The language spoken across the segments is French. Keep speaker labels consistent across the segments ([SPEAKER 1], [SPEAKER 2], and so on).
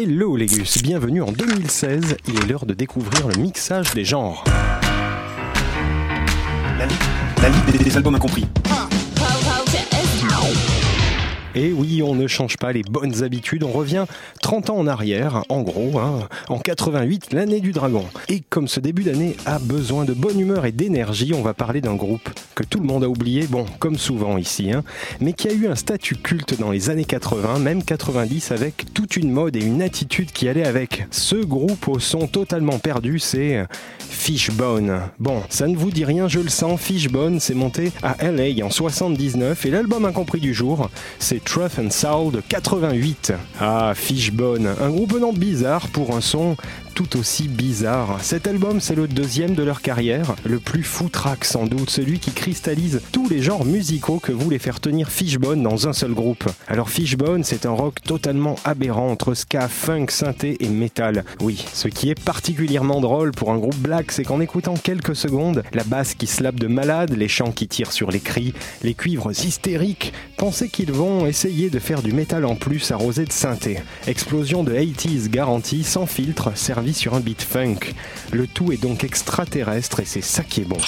[SPEAKER 1] Hello Légus, bienvenue en 2016. Il est l'heure de découvrir le mixage des genres.
[SPEAKER 2] La, li- la Ligue des, des albums incompris.
[SPEAKER 1] Et oui, on ne change pas les bonnes habitudes, on revient 30 ans en arrière, en gros, hein, en 88, l'année du dragon. Et comme ce début d'année a besoin de bonne humeur et d'énergie, on va parler d'un groupe que tout le monde a oublié, bon, comme souvent ici, hein, mais qui a eu un statut culte dans les années 80, même 90, avec toute une mode et une attitude qui allait avec. Ce groupe au son totalement perdu, c'est Fishbone. Bon, ça ne vous dit rien, je le sens, Fishbone s'est monté à LA en 79 et l'album incompris du jour, c'est Truth and Soul de 88. Ah, Fishbone, un groupe nom bizarre pour un son tout aussi bizarre. Cet album, c'est le deuxième de leur carrière, le plus foutraque sans doute, celui qui cristallise tous les genres musicaux que voulait faire tenir Fishbone dans un seul groupe. Alors Fishbone, c'est un rock totalement aberrant entre ska, funk, synthé et metal. Oui, ce qui est particulièrement drôle pour un groupe black, c'est qu'en écoutant quelques secondes, la basse qui slappe de malade, les chants qui tirent sur les cris, les cuivres hystériques, pensez qu'ils vont essayer de faire du métal en plus arrosé de synthé. Explosion de 80s garantie, sans filtre, sur un beat funk. Le tout est donc extraterrestre et c'est ça qui est bon.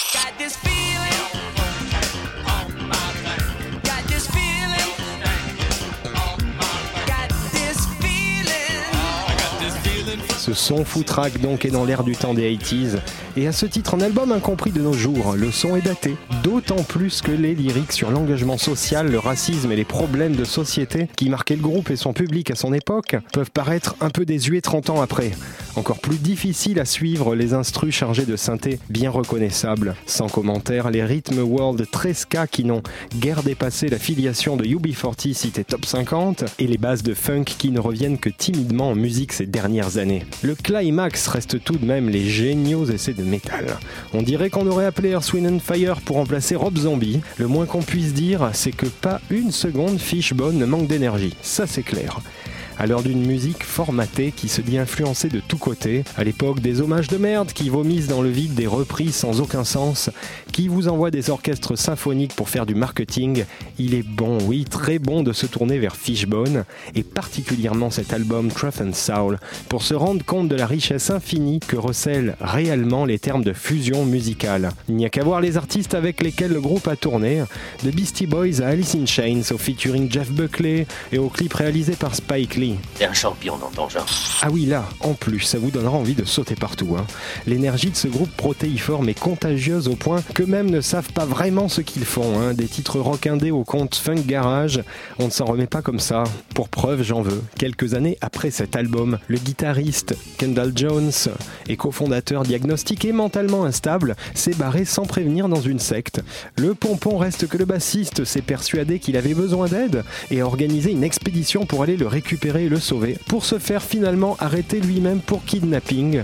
[SPEAKER 1] Ce son foutraque donc est dans l'air du temps des 80s. Et à ce titre, un album incompris de nos jours. Le son est daté, d'autant plus que les lyriques sur l'engagement social, le racisme et les problèmes de société qui marquaient le groupe et son public à son époque peuvent paraître un peu désuets 30 ans après. Encore plus difficile à suivre les instrus chargés de synthé bien reconnaissables. Sans commentaire, les rythmes world très ska qui n'ont guère dépassé la filiation de UB40 cité top 50 et les bases de funk qui ne reviennent que timidement en musique ces dernières années. Le climax reste tout de même les géniaux essais de métal. On dirait qu'on aurait appelé Earth, Wind and Fire pour remplacer Rob Zombie. Le moins qu'on puisse dire, c'est que pas une seconde Fishbone ne manque d'énergie. Ça c'est clair. À l'heure d'une musique formatée qui se dit influencée de tous côtés, à l'époque des hommages de merde qui vomissent dans le vide des reprises sans aucun sens, qui vous envoient des orchestres symphoniques pour faire du marketing, il est bon, oui, très bon de se tourner vers Fishbone, et particulièrement cet album Truth and Soul, pour se rendre compte de la richesse infinie que recèlent réellement les termes de fusion musicale. Il n'y a qu'à voir les artistes avec lesquels le groupe a tourné, de Beastie Boys à Alice in Chains, au featuring Jeff Buckley et au clip réalisé par Spike Lee.
[SPEAKER 3] Un champion dans.
[SPEAKER 1] Ah oui, là, en plus, ça vous donnera envie de sauter partout. hein. L'énergie de ce groupe protéiforme est contagieuse au point qu'eux-mêmes ne savent pas vraiment ce qu'ils font. hein. Des titres rock indé au compte funk garage, on ne s'en remet pas comme ça. Pour preuve, j'en veux. Quelques années après cet album, le guitariste Kendall Jones et cofondateur diagnostiqué mentalement instable s'est barré sans prévenir dans une secte. Le pompon reste que le bassiste s'est persuadé qu'il avait besoin d'aide et a organisé une expédition pour aller le récupérer le sauver, pour se faire finalement arrêter lui-même pour kidnapping.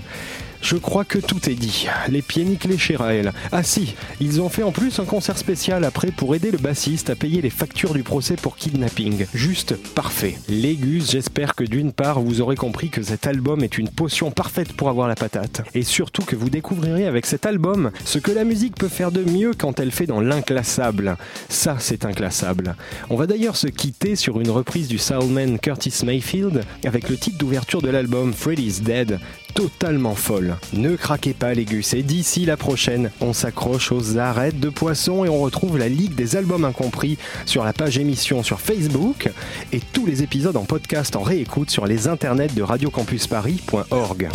[SPEAKER 1] Je crois que tout est dit. Les pieds nickelés chez Raël. Ah si, ils ont fait en plus un concert spécial après pour aider le bassiste à payer les factures du procès pour kidnapping. Juste parfait. Légus, j'espère que d'une part vous aurez compris que cet album est une potion parfaite pour avoir la patate. Et surtout que vous découvrirez avec cet album ce que la musique peut faire de mieux quand elle fait dans l'inclassable. Ça, c'est inclassable. On va d'ailleurs se quitter sur une reprise du soulman Curtis Mayfield avec le titre d'ouverture de l'album Freddy's Dead totalement folle. Ne craquez pas les gus et d'ici la prochaine, on s'accroche aux arêtes de poissons et on retrouve la Ligue des albums incompris sur la page émission sur Facebook et tous les épisodes en podcast en réécoute sur les internets de radiocampusparis.org.